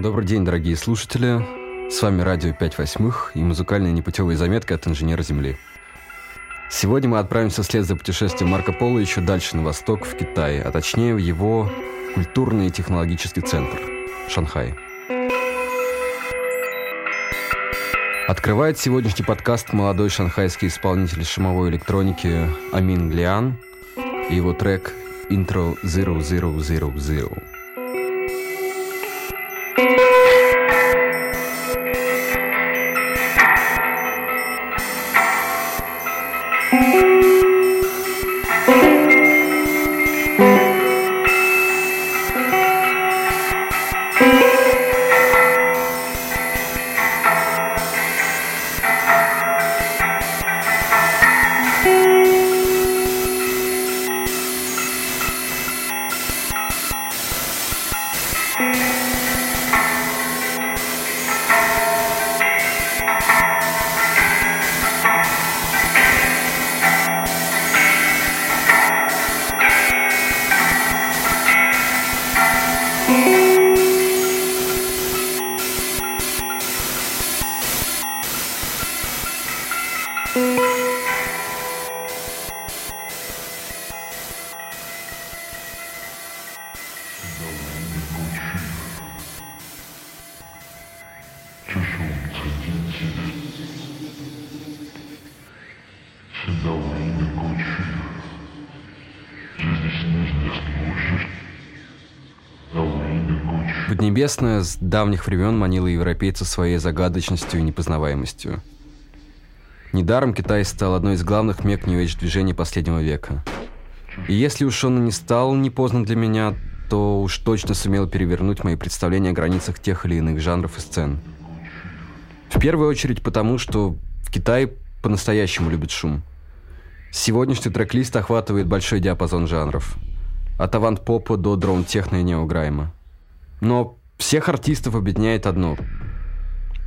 Добрый день, дорогие слушатели. С вами радио 5 восьмых и музыкальные непутевые заметки от инженера Земли. Сегодня мы отправимся вслед за путешествием Марко Поло еще дальше на восток, в Китай, а точнее в его культурный и технологический центр – Шанхай. Открывает сегодняшний подкаст молодой шанхайский исполнитель шумовой электроники Амин Лиан и его трек «Intro 0000». Поднебесная с давних времен манила европейцев своей загадочностью и непознаваемостью. Недаром Китай стал одной из главных мек нью движений последнего века. И если уж он не стал непознан для меня, то уж точно сумел перевернуть мои представления о границах тех или иных жанров и сцен. В первую очередь потому, что в Китае по-настоящему любят шум. Сегодняшний трек-лист охватывает большой диапазон жанров. От авант-попа до дрон-техно и неограйма. Но всех артистов объединяет одно.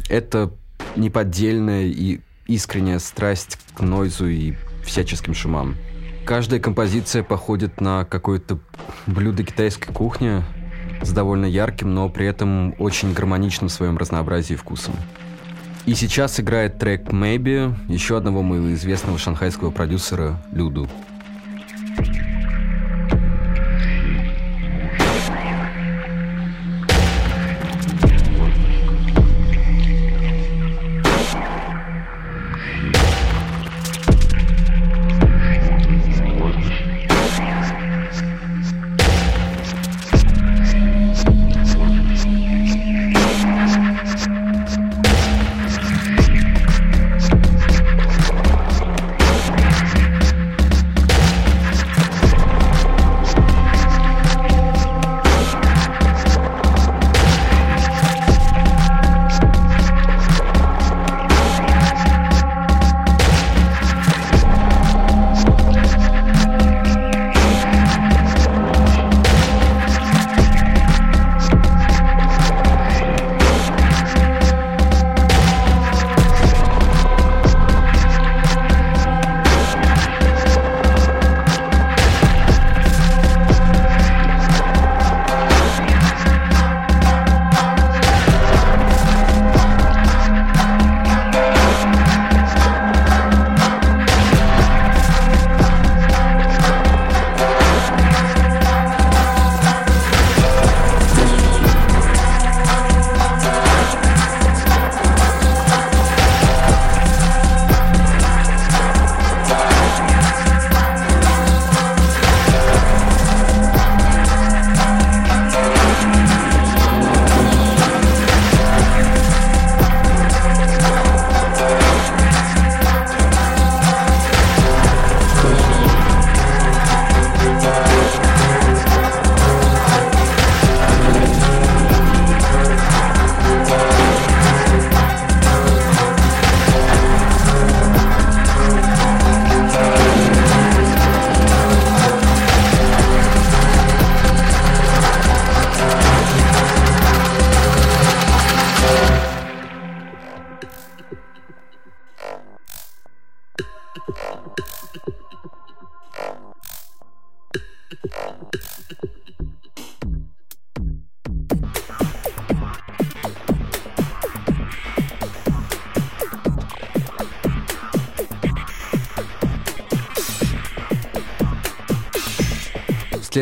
Это неподдельная и искренняя страсть к нойзу и всяческим шумам. Каждая композиция походит на какое-то блюдо китайской кухни с довольно ярким, но при этом очень гармоничным в своем разнообразии вкусом. И сейчас играет трек «Maybe» еще одного моего известного шанхайского продюсера Люду.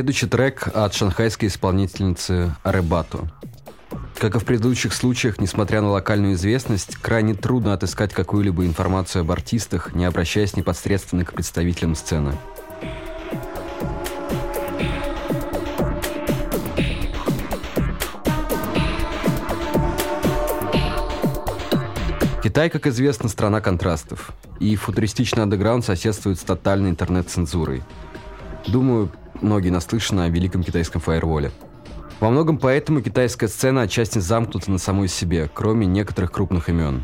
Следующий трек от шанхайской исполнительницы Аребато. Как и в предыдущих случаях, несмотря на локальную известность, крайне трудно отыскать какую-либо информацию об артистах, не обращаясь непосредственно к представителям сцены. Китай, как известно, страна контрастов, и футуристичный андеграунд соседствует с тотальной интернет-цензурой. Думаю, многие наслышаны о великом китайском фаерволе – во многом поэтому китайская сцена отчасти замкнута на самой себе, кроме некоторых крупных имен.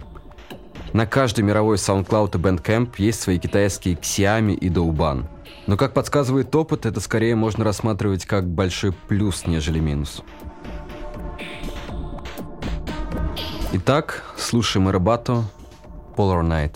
На каждый мировой SoundCloud и Bandcamp есть свои китайские Xiaomi и Douban. Но, как подсказывает опыт, это скорее можно рассматривать как большой плюс, нежели минус. Итак, слушаем Эрбато Polar Night.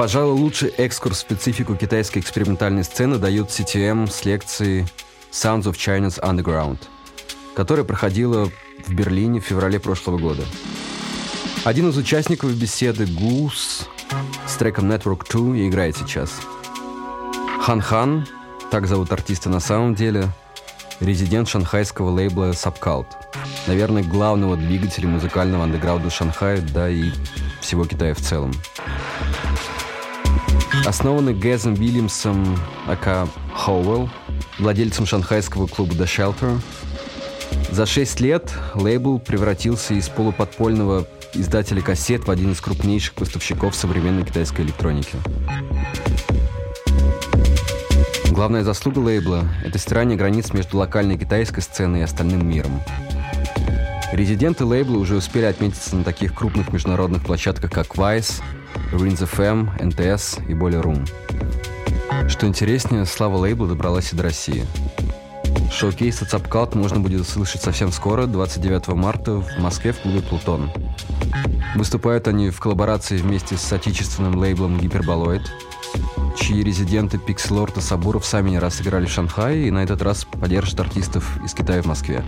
Пожалуй, лучший экскурс в специфику китайской экспериментальной сцены дают CTM с лекции Sounds of China's Underground, которая проходила в Берлине в феврале прошлого года. Один из участников беседы Гус с треком Network 2 и играет сейчас. Хан Хан, так зовут артиста на самом деле, резидент шанхайского лейбла Subcult. Наверное, главного двигателя музыкального андеграунда Шанхая, да и всего Китая в целом. Основанный Гэзом Вильямсом, ака Хоуэлл, владельцем шанхайского клуба The Shelter, за шесть лет лейбл превратился из полуподпольного издателя кассет в один из крупнейших поставщиков современной китайской электроники. Главная заслуга лейбла – это стирание границ между локальной китайской сценой и остальным миром. Резиденты лейбла уже успели отметиться на таких крупных международных площадках, как Vice, Rins FM, NTS и более Room. Что интереснее, слава лейбла добралась и до России. Шоу-кейс от Subcult можно будет услышать совсем скоро, 29 марта, в Москве в клубе «Плутон». Выступают они в коллаборации вместе с отечественным лейблом «Гиперболоид», чьи резиденты Пикселорд и Сабуров сами не раз играли в Шанхае и на этот раз поддержат артистов из Китая в Москве.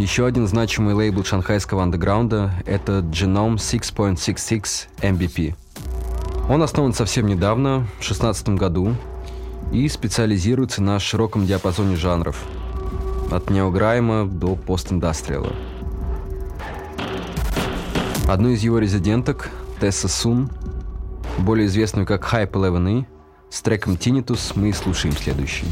Еще один значимый лейбл шанхайского андеграунда — это Genome 6.66 MBP. Он основан совсем недавно, в 2016 году, и специализируется на широком диапазоне жанров, от неограйма до постиндастриала. Одну из его резиденток, Тесса Сун, более известную как Hype 11 с треком Tinnitus мы и слушаем следующий.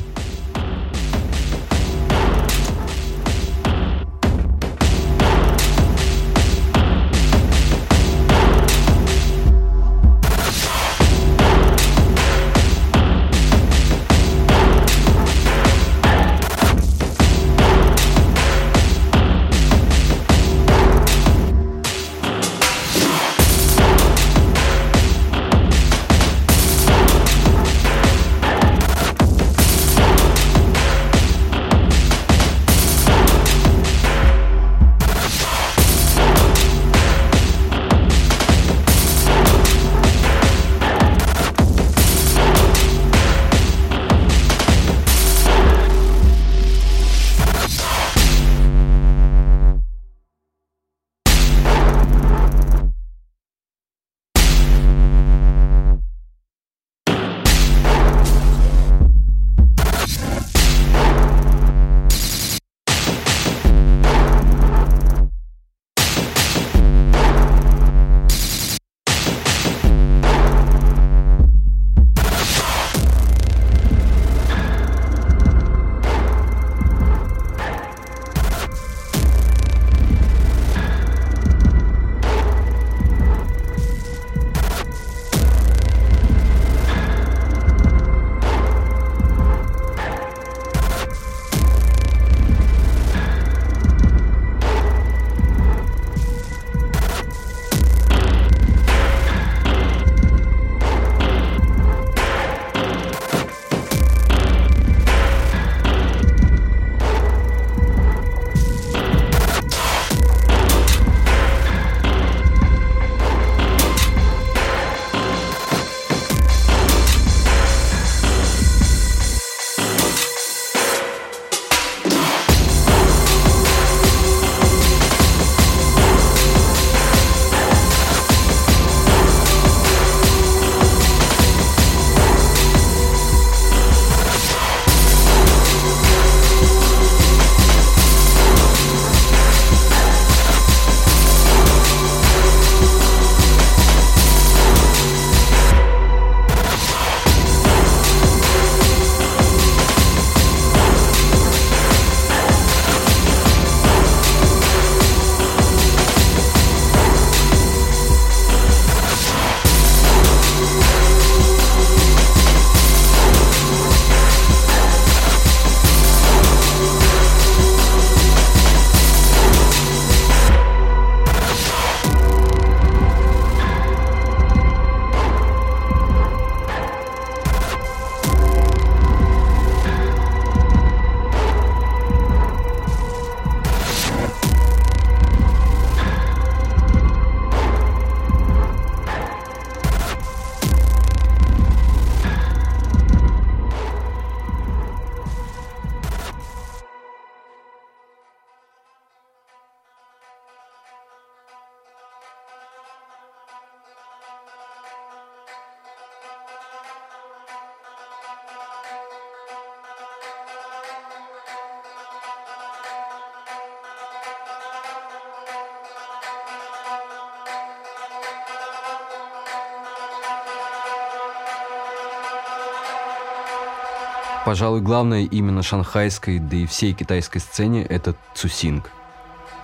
Пожалуй, главное именно шанхайской, да и всей китайской сцене – это Цусинг.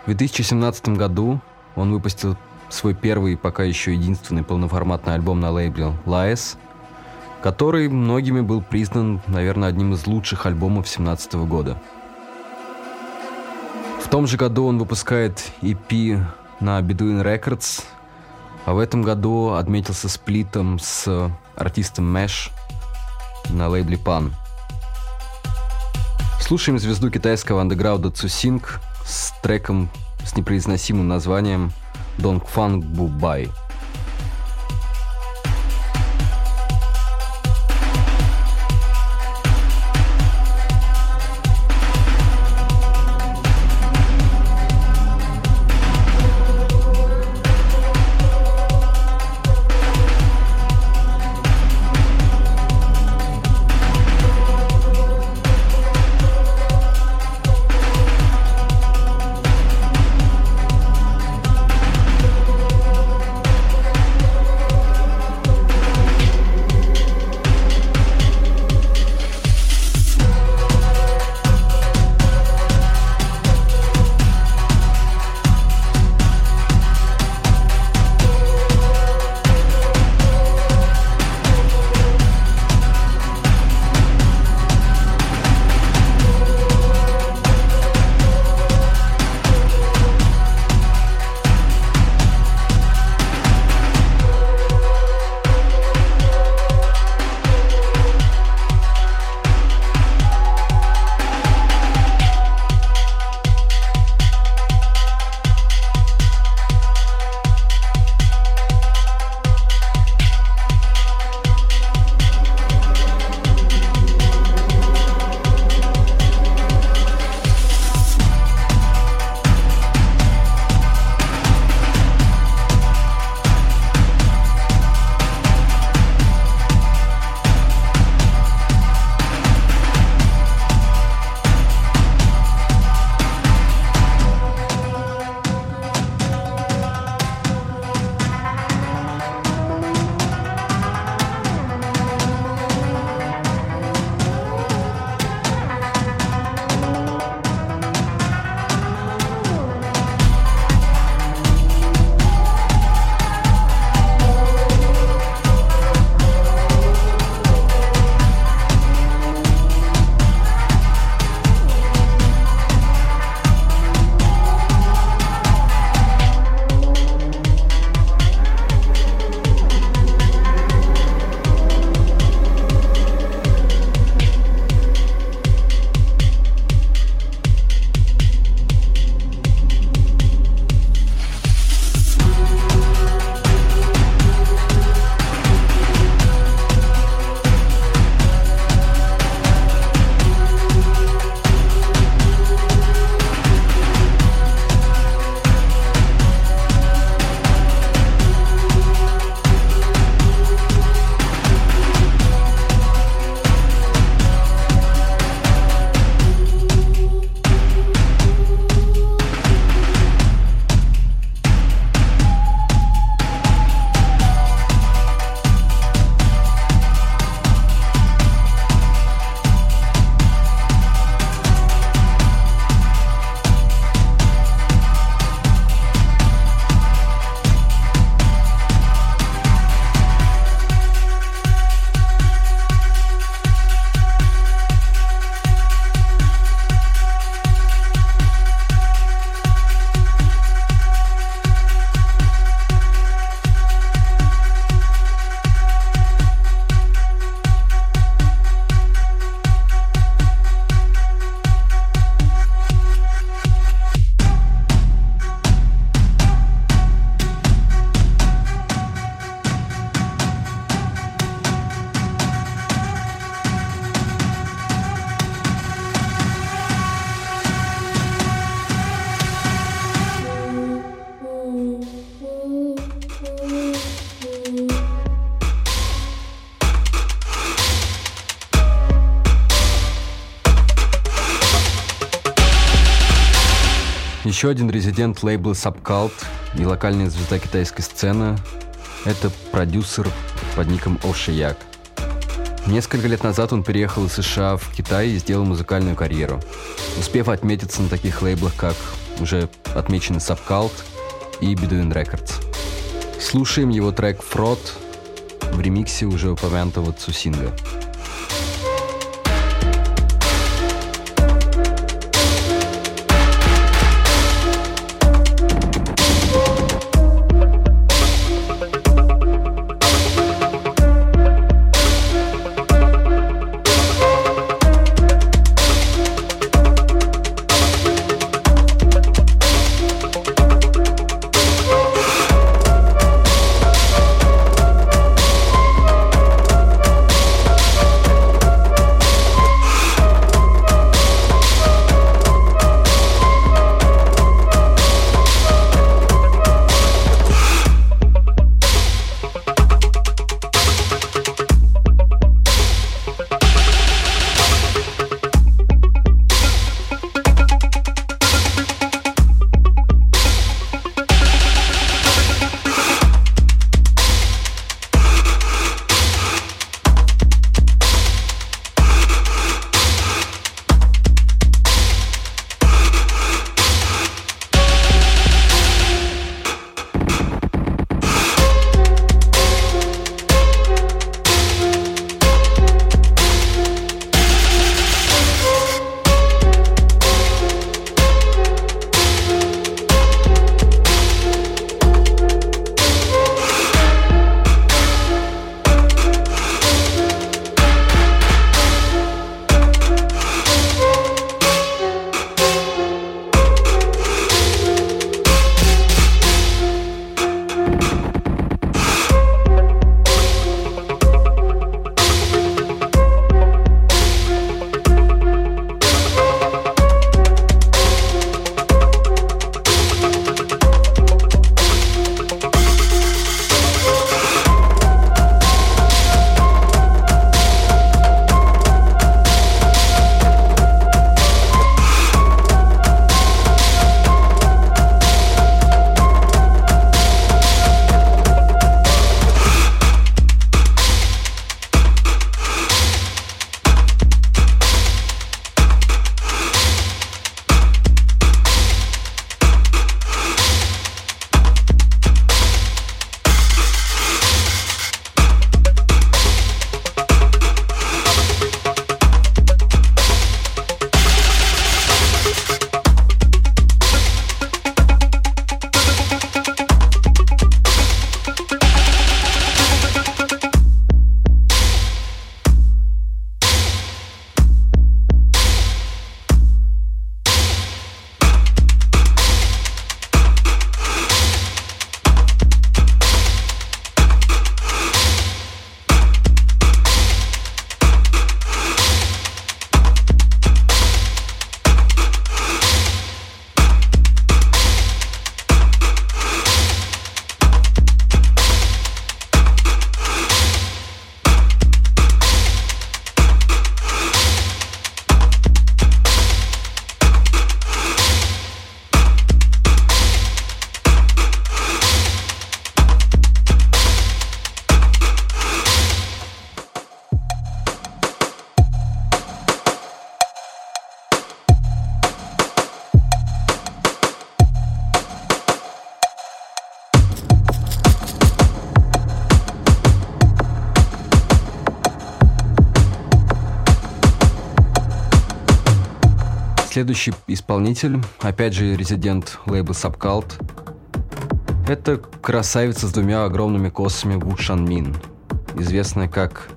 В 2017 году он выпустил свой первый, пока еще единственный полноформатный альбом на лейбле «Лаэс», который многими был признан, наверное, одним из лучших альбомов 2017 года. В том же году он выпускает EP на Bedouin Records, а в этом году отметился сплитом с артистом Mesh на лейбле Pan – Слушаем звезду китайского андеграунда Цусинг с треком с непроизносимым названием «Донгфанг Бубай». Еще один резидент лейбла Subcult и локальная звезда китайской сцены – это продюсер под ником Ошияк. Несколько лет назад он переехал из США в Китай и сделал музыкальную карьеру, успев отметиться на таких лейблах, как уже отмеченный Subcult и Bedouin Records. Слушаем его трек «Фрод» в ремиксе уже упомянутого Цусинга. Следующий исполнитель, опять же резидент лейбла Subcult, это красавица с двумя огромными косами Ву Шан Мин, известная как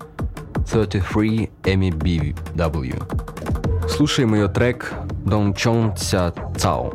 33 Эми BW. Слушаем ее трек Дон Чон Ця Цао.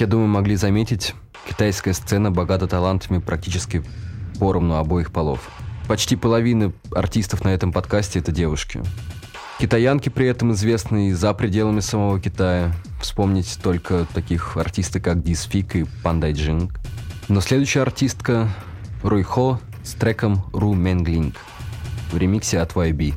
Я думаю, могли заметить, китайская сцена богата талантами практически поровну обоих полов. Почти половина артистов на этом подкасте – это девушки. Китаянки при этом известны и за пределами самого Китая. Вспомнить только таких артистов, как Дисфик и Пандай Джинг. Но следующая артистка – Руйхо с треком «Ру Менглинг» в ремиксе от YB.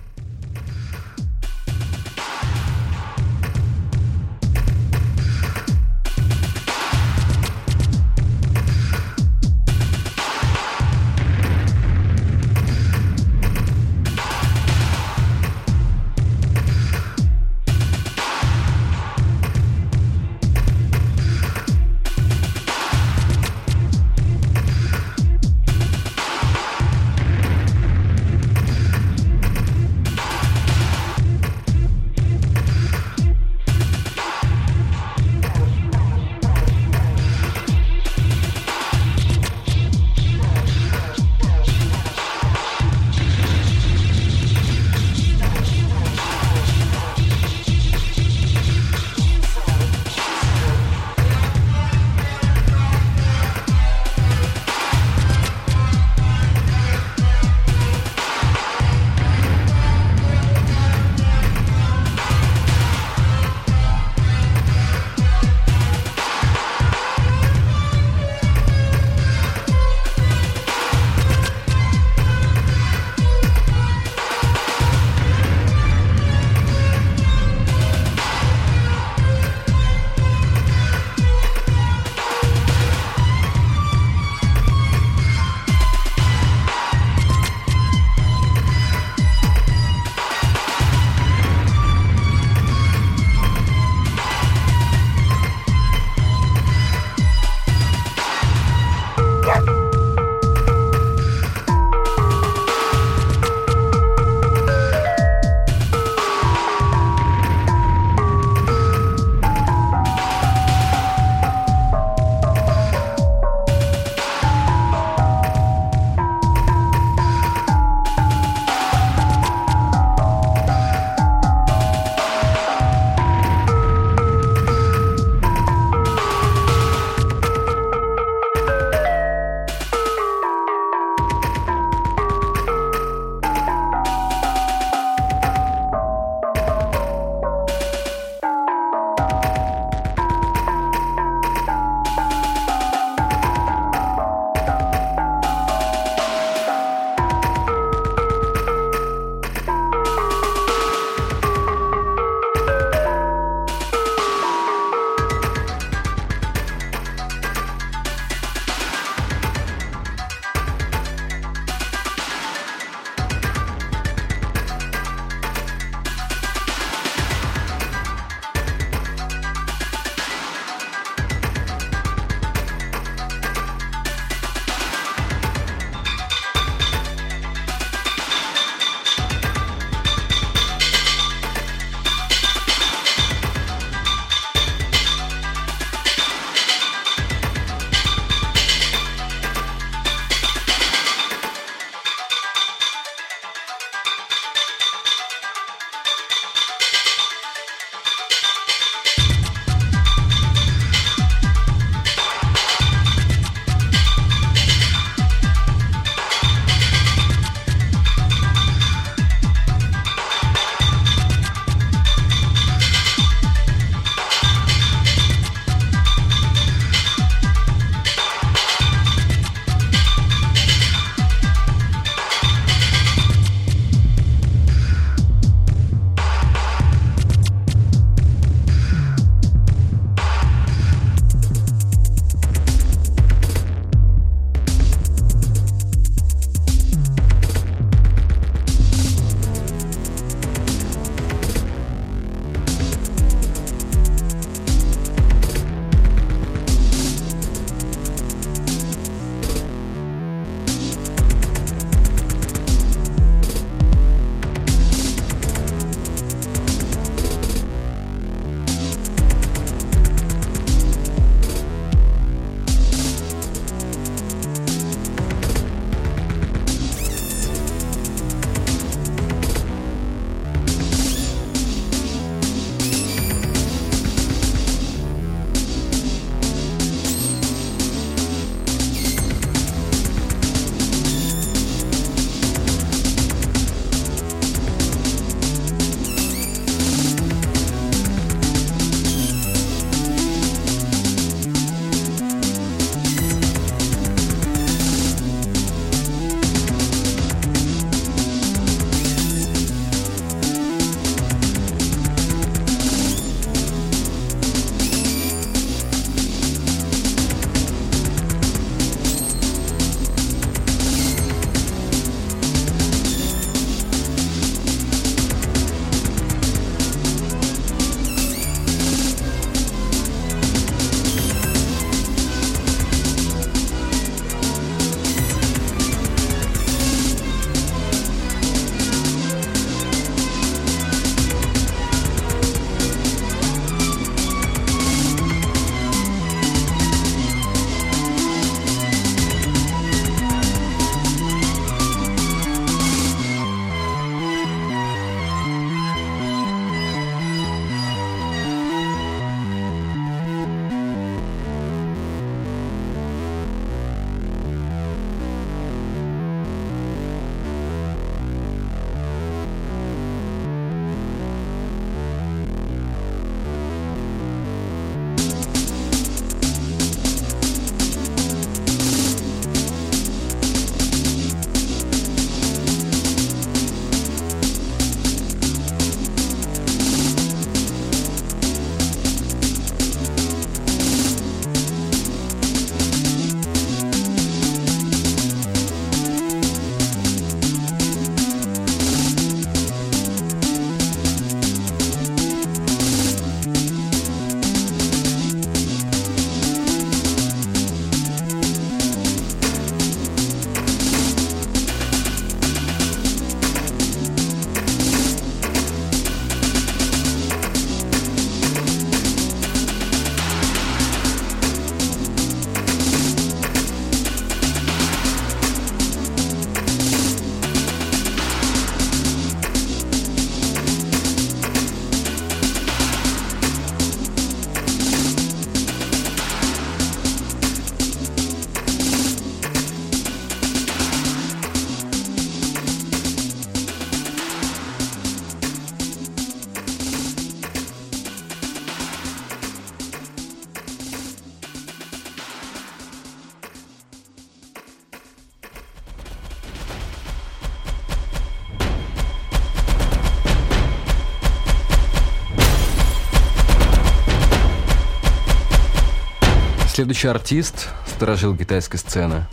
Следующий артист сторожил китайской сцены.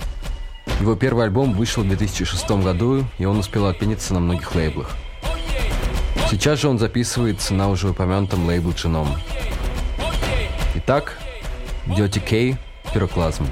Его первый альбом вышел в 2006 году, и он успел отпениться на многих лейблах. Сейчас же он записывается на уже упомянутом лейбле Genome. Итак, Dirty K, Пироклазм.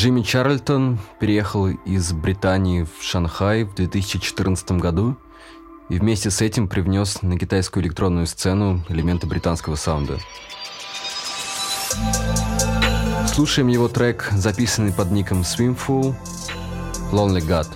Джимми Чарльтон переехал из Британии в Шанхай в 2014 году и вместе с этим привнес на китайскую электронную сцену элементы британского саунда. Слушаем его трек, записанный под ником Swimful «Lonely God».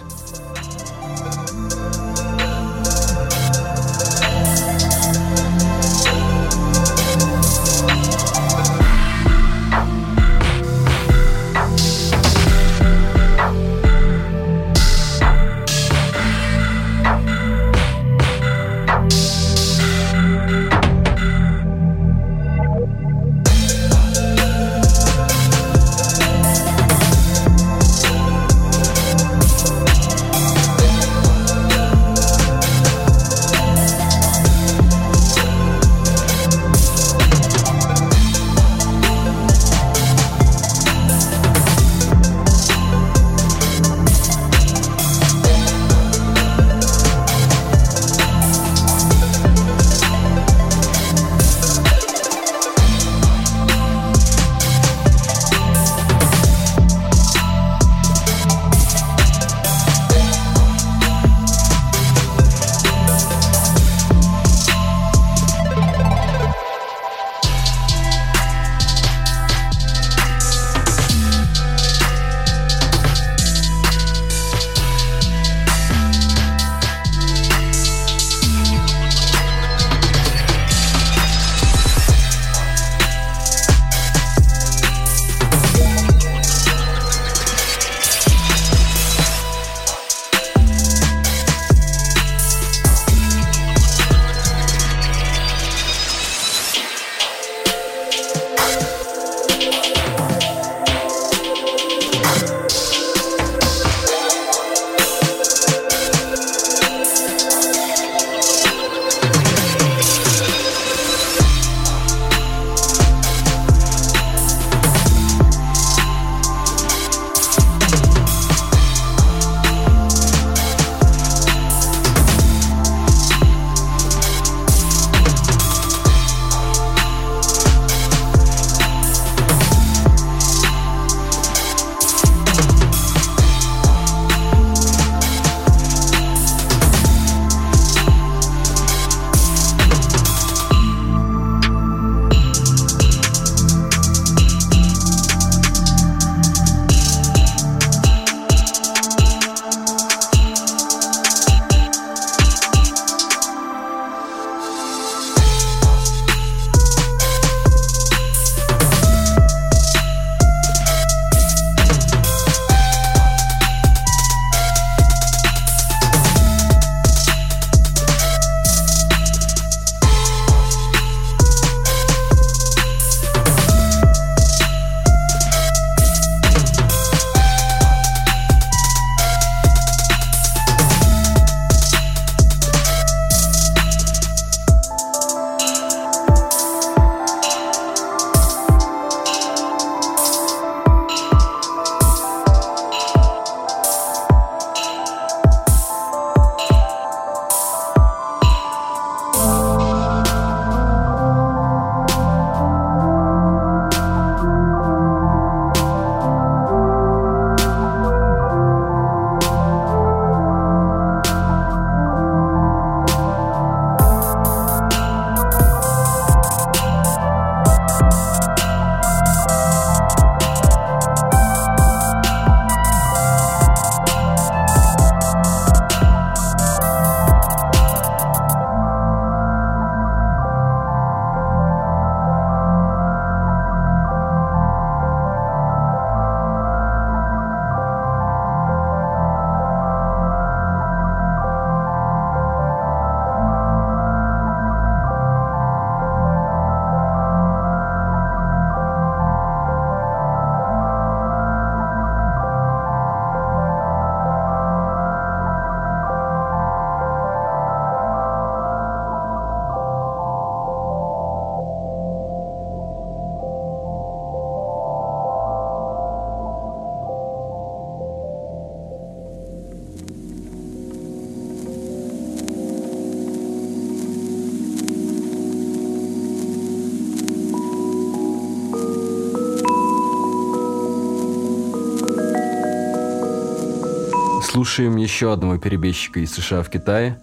Слушаем еще одного перебежчика из США в Китае,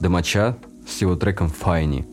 Домача, с его треком «Файни».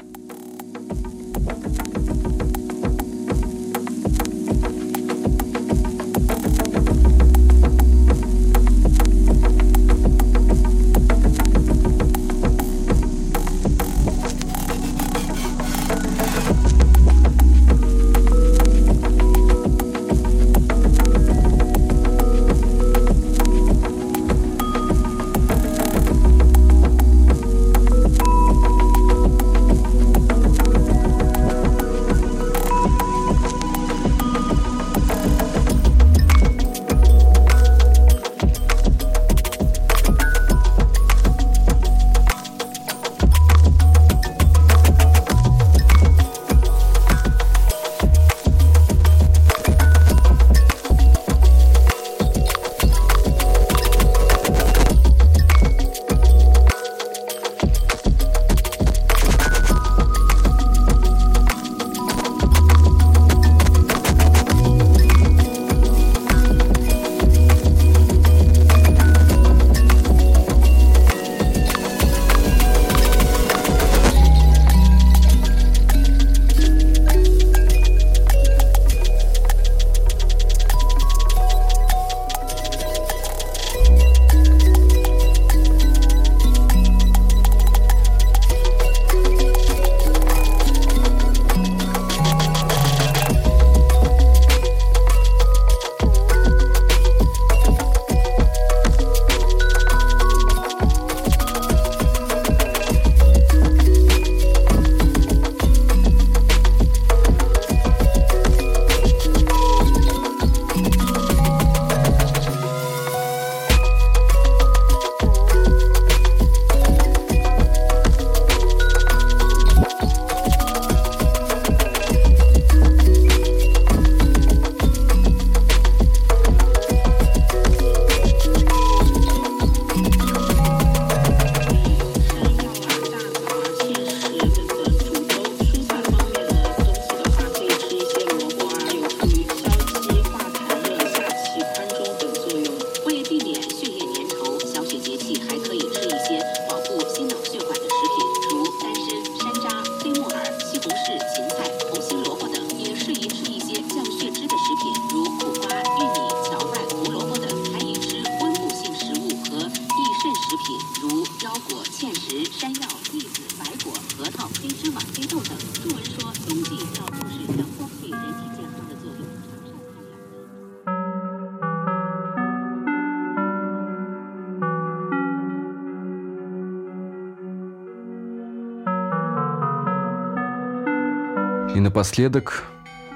Напоследок,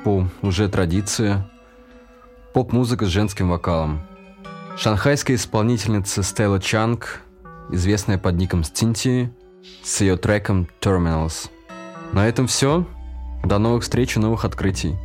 по уже традиции, поп-музыка с женским вокалом. Шанхайская исполнительница Стелла Чанг, известная под ником Стинти, с ее треком Terminals. На этом все. До новых встреч и новых открытий.